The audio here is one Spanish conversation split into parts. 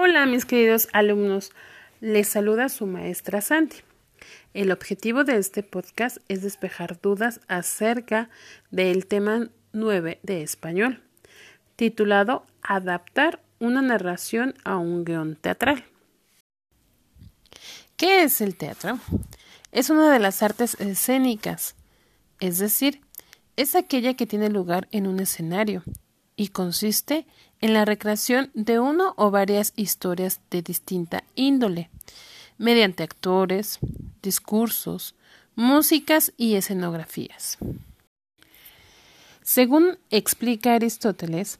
Hola mis queridos alumnos, les saluda su maestra Santi. El objetivo de este podcast es despejar dudas acerca del tema 9 de español, titulado Adaptar una narración a un guion teatral. ¿Qué es el teatro? Es una de las artes escénicas, es decir, es aquella que tiene lugar en un escenario y consiste en la recreación de uno o varias historias de distinta índole, mediante actores, discursos, músicas y escenografías. Según explica Aristóteles,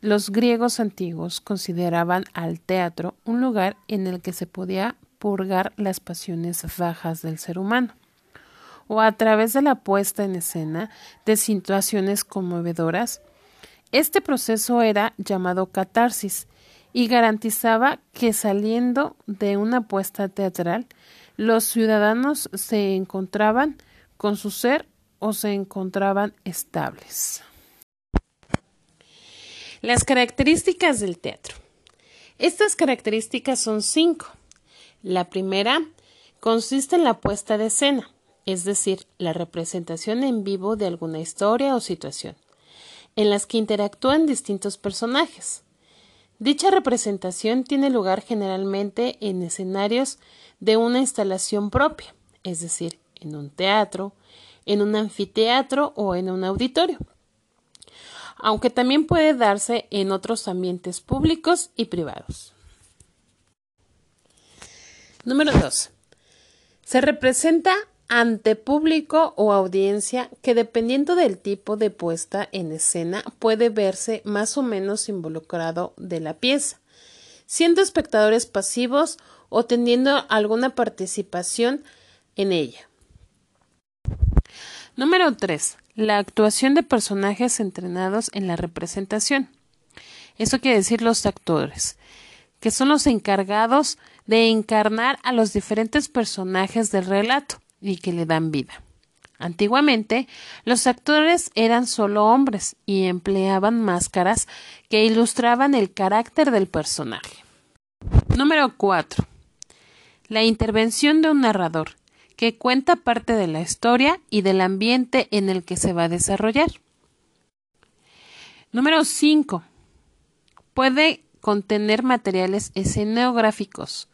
los griegos antiguos consideraban al teatro un lugar en el que se podía purgar las pasiones bajas del ser humano, o a través de la puesta en escena de situaciones conmovedoras este proceso era llamado catarsis y garantizaba que saliendo de una puesta teatral, los ciudadanos se encontraban con su ser o se encontraban estables. Las características del teatro. Estas características son cinco. La primera consiste en la puesta de escena, es decir, la representación en vivo de alguna historia o situación en las que interactúan distintos personajes. Dicha representación tiene lugar generalmente en escenarios de una instalación propia, es decir, en un teatro, en un anfiteatro o en un auditorio, aunque también puede darse en otros ambientes públicos y privados. Número 2. Se representa ante público o audiencia que dependiendo del tipo de puesta en escena puede verse más o menos involucrado de la pieza, siendo espectadores pasivos o teniendo alguna participación en ella. Número 3. La actuación de personajes entrenados en la representación. Eso quiere decir los actores, que son los encargados de encarnar a los diferentes personajes del relato y que le dan vida. Antiguamente, los actores eran solo hombres y empleaban máscaras que ilustraban el carácter del personaje. Número 4. La intervención de un narrador, que cuenta parte de la historia y del ambiente en el que se va a desarrollar. Número 5. Puede contener materiales escenográficos,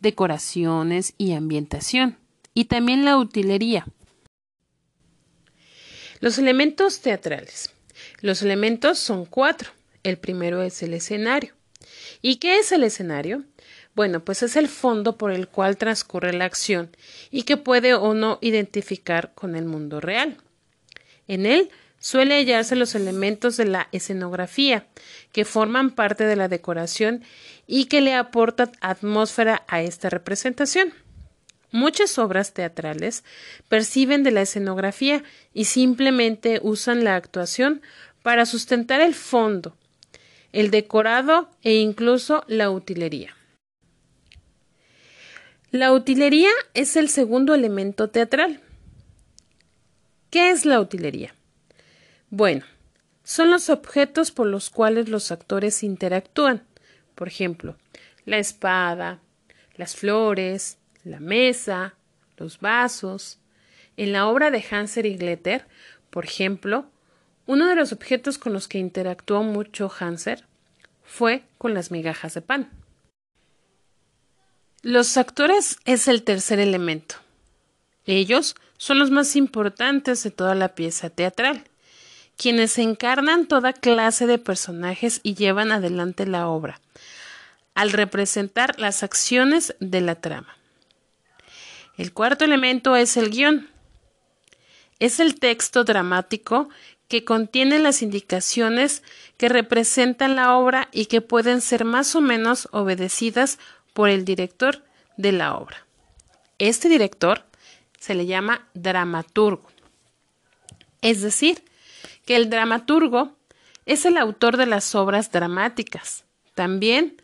decoraciones y ambientación y también la utilería. Los elementos teatrales. Los elementos son cuatro. El primero es el escenario. ¿Y qué es el escenario? Bueno, pues es el fondo por el cual transcurre la acción y que puede o no identificar con el mundo real. En él suele hallarse los elementos de la escenografía, que forman parte de la decoración y que le aportan atmósfera a esta representación. Muchas obras teatrales perciben de la escenografía y simplemente usan la actuación para sustentar el fondo, el decorado e incluso la utilería. La utilería es el segundo elemento teatral. ¿Qué es la utilería? Bueno, son los objetos por los cuales los actores interactúan. Por ejemplo, la espada, las flores, la mesa, los vasos. En la obra de Hanser y Gletter, por ejemplo, uno de los objetos con los que interactuó mucho Hanser fue con las migajas de pan. Los actores es el tercer elemento. Ellos son los más importantes de toda la pieza teatral, quienes encarnan toda clase de personajes y llevan adelante la obra, al representar las acciones de la trama. El cuarto elemento es el guion. Es el texto dramático que contiene las indicaciones que representan la obra y que pueden ser más o menos obedecidas por el director de la obra. Este director se le llama dramaturgo. Es decir, que el dramaturgo es el autor de las obras dramáticas. También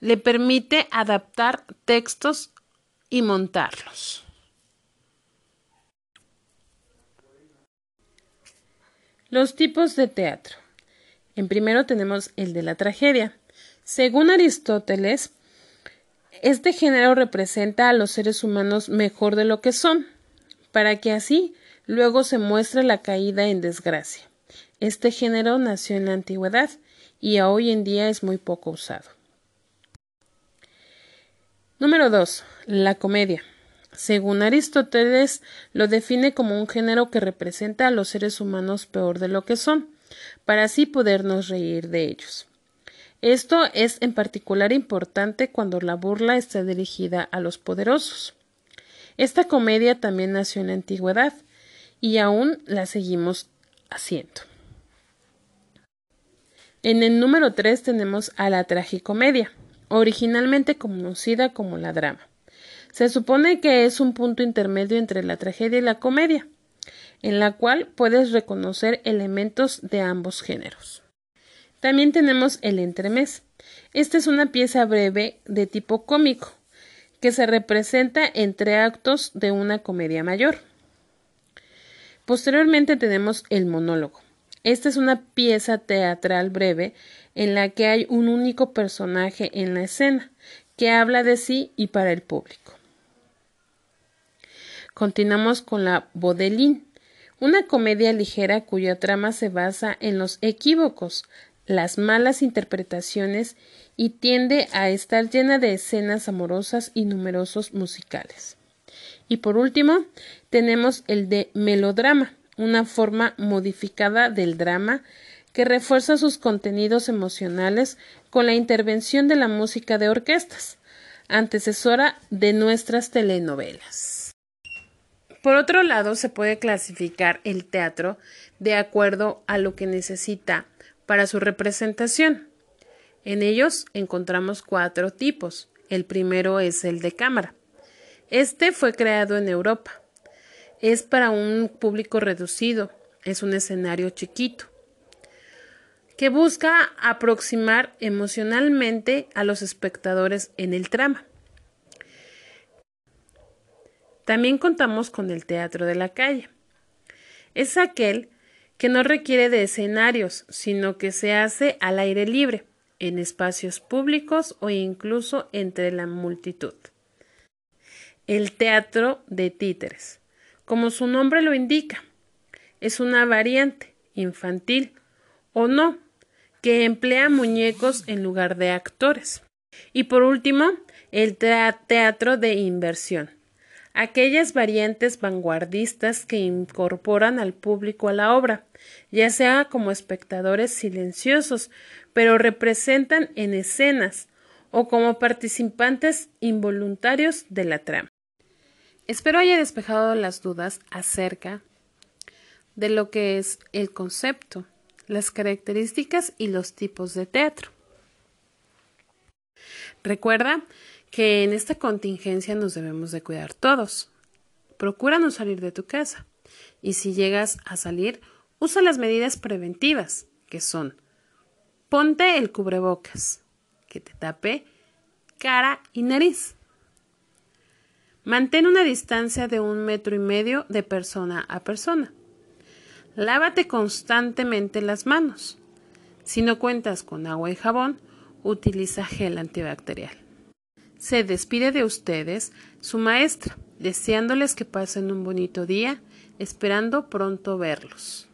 le permite adaptar textos y montarlos. Los tipos de teatro. En primero tenemos el de la tragedia. Según Aristóteles, este género representa a los seres humanos mejor de lo que son, para que así luego se muestre la caída en desgracia. Este género nació en la antigüedad y hoy en día es muy poco usado. Número 2. La comedia. Según Aristóteles, lo define como un género que representa a los seres humanos peor de lo que son, para así podernos reír de ellos. Esto es en particular importante cuando la burla está dirigida a los poderosos. Esta comedia también nació en la antigüedad y aún la seguimos haciendo. En el número 3 tenemos a la tragicomedia originalmente conocida como la drama. Se supone que es un punto intermedio entre la tragedia y la comedia, en la cual puedes reconocer elementos de ambos géneros. También tenemos el entremés. Esta es una pieza breve de tipo cómico, que se representa entre actos de una comedia mayor. Posteriormente tenemos el monólogo. Esta es una pieza teatral breve en la que hay un único personaje en la escena que habla de sí y para el público. Continuamos con la Baudelin, una comedia ligera cuya trama se basa en los equívocos, las malas interpretaciones y tiende a estar llena de escenas amorosas y numerosos musicales. Y por último, tenemos el de melodrama, una forma modificada del drama que refuerza sus contenidos emocionales con la intervención de la música de orquestas, antecesora de nuestras telenovelas. Por otro lado, se puede clasificar el teatro de acuerdo a lo que necesita para su representación. En ellos encontramos cuatro tipos. El primero es el de cámara. Este fue creado en Europa es para un público reducido, es un escenario chiquito, que busca aproximar emocionalmente a los espectadores en el trama. También contamos con el teatro de la calle. Es aquel que no requiere de escenarios, sino que se hace al aire libre, en espacios públicos o incluso entre la multitud. El teatro de títeres. Como su nombre lo indica, es una variante infantil o no que emplea muñecos en lugar de actores. Y por último, el teatro de inversión. Aquellas variantes vanguardistas que incorporan al público a la obra, ya sea como espectadores silenciosos, pero representan en escenas o como participantes involuntarios de la trama. Espero haya despejado las dudas acerca de lo que es el concepto, las características y los tipos de teatro. Recuerda que en esta contingencia nos debemos de cuidar todos. Procura no salir de tu casa y si llegas a salir, usa las medidas preventivas, que son ponte el cubrebocas, que te tape cara y nariz. Mantén una distancia de un metro y medio de persona a persona. Lávate constantemente las manos. Si no cuentas con agua y jabón, utiliza gel antibacterial. Se despide de ustedes su maestra, deseándoles que pasen un bonito día, esperando pronto verlos.